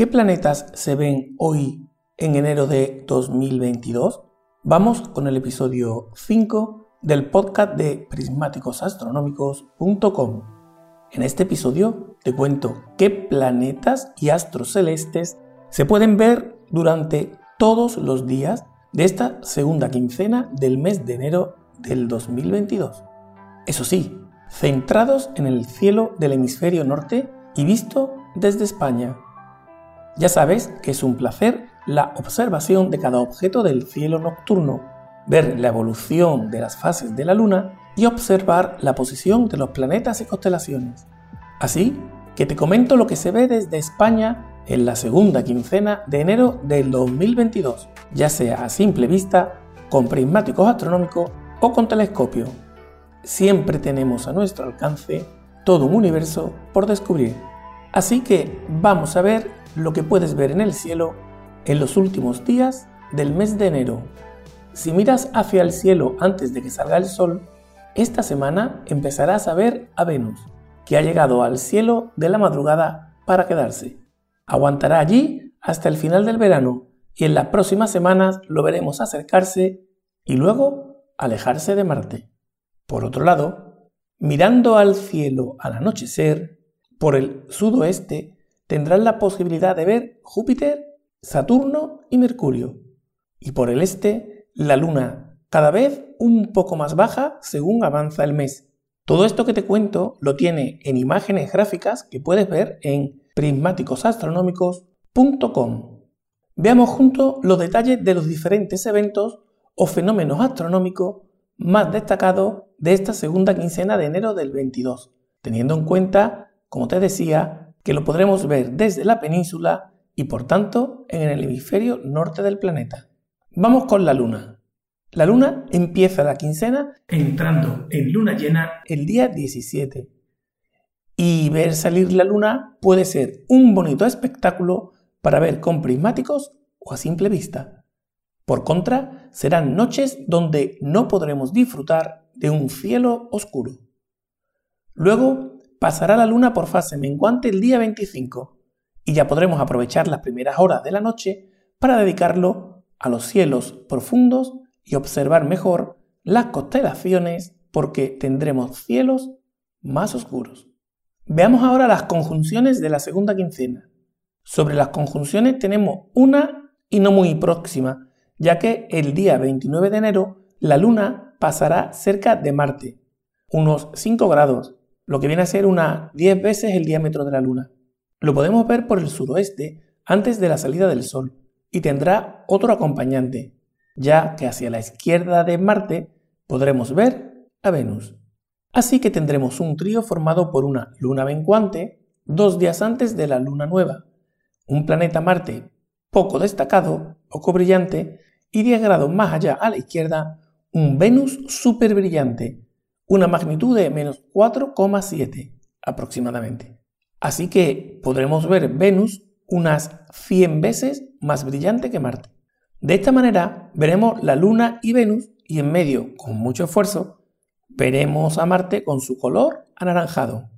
¿Qué planetas se ven hoy en enero de 2022? Vamos con el episodio 5 del podcast de prismáticosastronómicos.com. En este episodio te cuento qué planetas y astros celestes se pueden ver durante todos los días de esta segunda quincena del mes de enero del 2022. Eso sí, centrados en el cielo del hemisferio norte y visto desde España. Ya sabes que es un placer la observación de cada objeto del cielo nocturno, ver la evolución de las fases de la luna y observar la posición de los planetas y constelaciones. Así que te comento lo que se ve desde España en la segunda quincena de enero del 2022, ya sea a simple vista, con prismáticos astronómicos o con telescopio. Siempre tenemos a nuestro alcance todo un universo por descubrir. Así que vamos a ver lo que puedes ver en el cielo en los últimos días del mes de enero. Si miras hacia el cielo antes de que salga el sol, esta semana empezarás a ver a Venus, que ha llegado al cielo de la madrugada para quedarse. Aguantará allí hasta el final del verano y en las próximas semanas lo veremos acercarse y luego alejarse de Marte. Por otro lado, mirando al cielo al anochecer, por el sudoeste tendrás la posibilidad de ver Júpiter, Saturno y Mercurio. Y por el este, la Luna, cada vez un poco más baja según avanza el mes. Todo esto que te cuento lo tiene en imágenes gráficas que puedes ver en prismáticosastronómicos.com. Veamos juntos los detalles de los diferentes eventos o fenómenos astronómicos más destacados de esta segunda quincena de enero del 22, teniendo en cuenta, como te decía, que lo podremos ver desde la península y por tanto en el hemisferio norte del planeta. Vamos con la luna. La luna empieza la quincena entrando en luna llena el día 17. Y ver salir la luna puede ser un bonito espectáculo para ver con prismáticos o a simple vista. Por contra, serán noches donde no podremos disfrutar de un cielo oscuro. Luego pasará la luna por fase menguante el día 25 y ya podremos aprovechar las primeras horas de la noche para dedicarlo a los cielos profundos y observar mejor las constelaciones porque tendremos cielos más oscuros. Veamos ahora las conjunciones de la segunda quincena. Sobre las conjunciones tenemos una y no muy próxima, ya que el día 29 de enero la luna pasará cerca de Marte, unos 5 grados, lo que viene a ser unas 10 veces el diámetro de la Luna. Lo podemos ver por el suroeste antes de la salida del Sol y tendrá otro acompañante, ya que hacia la izquierda de Marte podremos ver a Venus. Así que tendremos un trío formado por una luna menguante dos días antes de la luna nueva, un planeta Marte poco destacado, poco brillante, y 10 grados más allá a la izquierda, un Venus súper brillante, una magnitud de menos 4,7 aproximadamente. Así que podremos ver Venus unas 100 veces más brillante que Marte. De esta manera veremos la Luna y Venus y en medio, con mucho esfuerzo, veremos a Marte con su color anaranjado.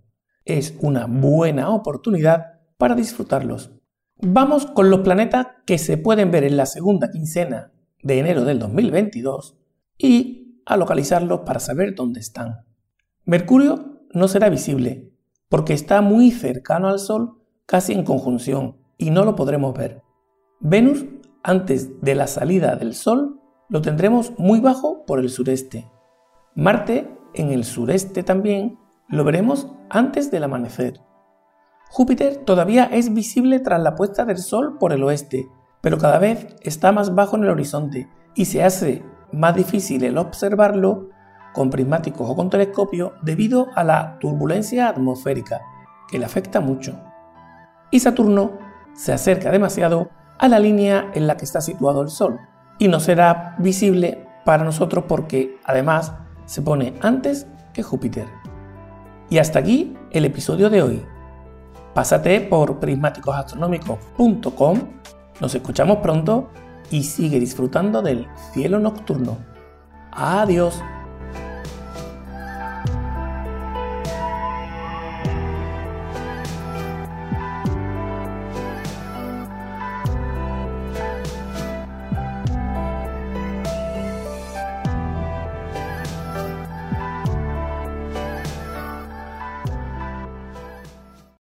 Es una buena oportunidad para disfrutarlos. Vamos con los planetas que se pueden ver en la segunda quincena de enero del 2022 y a localizarlos para saber dónde están. Mercurio no será visible porque está muy cercano al Sol, casi en conjunción, y no lo podremos ver. Venus, antes de la salida del Sol, lo tendremos muy bajo por el sureste. Marte, en el sureste también, lo veremos antes del amanecer. Júpiter todavía es visible tras la puesta del Sol por el oeste, pero cada vez está más bajo en el horizonte y se hace más difícil el observarlo con prismáticos o con telescopio debido a la turbulencia atmosférica, que le afecta mucho. Y Saturno se acerca demasiado a la línea en la que está situado el Sol y no será visible para nosotros porque además se pone antes que Júpiter. Y hasta aquí el episodio de hoy. Pásate por prismáticosastronómicos.com. Nos escuchamos pronto y sigue disfrutando del cielo nocturno. Adiós.